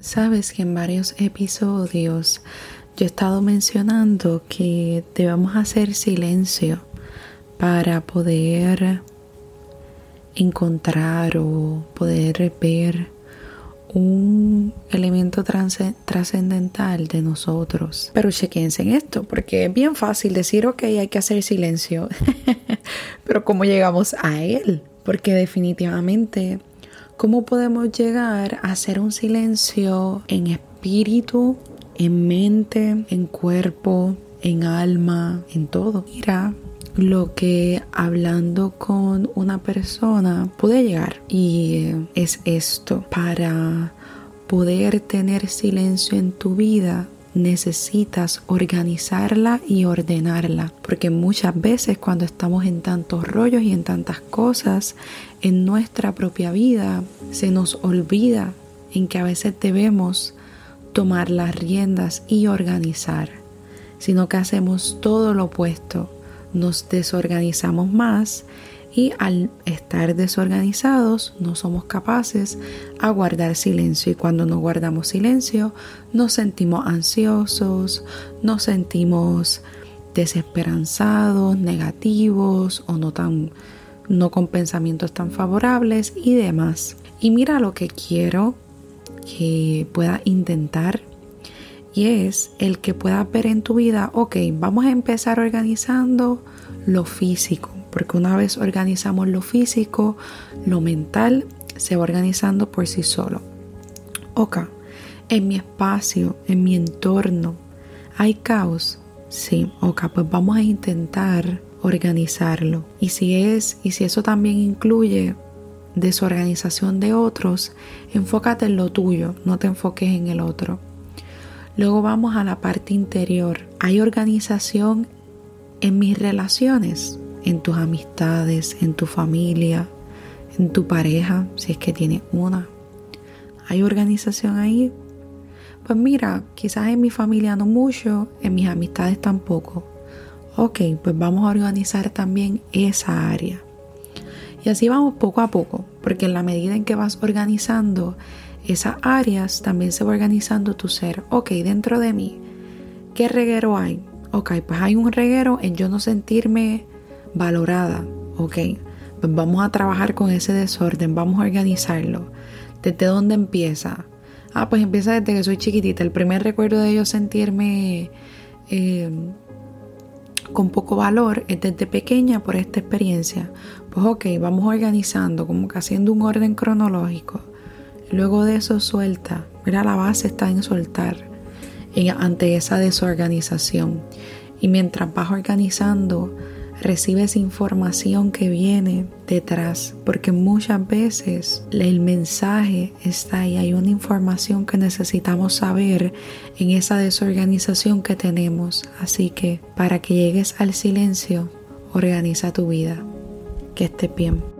Sabes que en varios episodios yo he estado mencionando que debemos hacer silencio para poder encontrar o poder ver un elemento trascendental de nosotros. Pero chequense en esto, porque es bien fácil decir, ok, hay que hacer silencio, pero ¿cómo llegamos a él? Porque definitivamente ¿Cómo podemos llegar a hacer un silencio en espíritu, en mente, en cuerpo, en alma, en todo? Mira, lo que hablando con una persona puede llegar y es esto para poder tener silencio en tu vida necesitas organizarla y ordenarla, porque muchas veces cuando estamos en tantos rollos y en tantas cosas en nuestra propia vida, se nos olvida en que a veces debemos tomar las riendas y organizar, sino que hacemos todo lo opuesto, nos desorganizamos más y al estar desorganizados no somos capaces a guardar silencio y cuando no guardamos silencio nos sentimos ansiosos, nos sentimos desesperanzados, negativos o no tan no con pensamientos tan favorables y demás. Y mira lo que quiero que pueda intentar y es el que pueda ver en tu vida, ok, vamos a empezar organizando lo físico porque una vez organizamos lo físico, lo mental se va organizando por sí solo. Ok, en mi espacio, en mi entorno, ¿hay caos? Sí, ok, pues vamos a intentar organizarlo. Y si es, y si eso también incluye desorganización de otros, enfócate en lo tuyo, no te enfoques en el otro. Luego vamos a la parte interior. ¿Hay organización en mis relaciones? En tus amistades, en tu familia, en tu pareja, si es que tienes una. ¿Hay organización ahí? Pues mira, quizás en mi familia no mucho, en mis amistades tampoco. Ok, pues vamos a organizar también esa área. Y así vamos poco a poco, porque en la medida en que vas organizando esas áreas, también se va organizando tu ser. Ok, dentro de mí, ¿qué reguero hay? Ok, pues hay un reguero en yo no sentirme valorada. Ok, pues vamos a trabajar con ese desorden, vamos a organizarlo. ¿Desde dónde empieza? Ah, pues empieza desde que soy chiquitita. El primer recuerdo de yo sentirme eh, con poco valor es desde pequeña por esta experiencia. Pues ok, vamos organizando, como que haciendo un orden cronológico. Luego de eso suelta. Mira, la base está en soltar ante esa desorganización. Y mientras vas organizando, recibes información que viene detrás, porque muchas veces el mensaje está ahí, hay una información que necesitamos saber en esa desorganización que tenemos. Así que para que llegues al silencio, organiza tu vida. Que estés bien.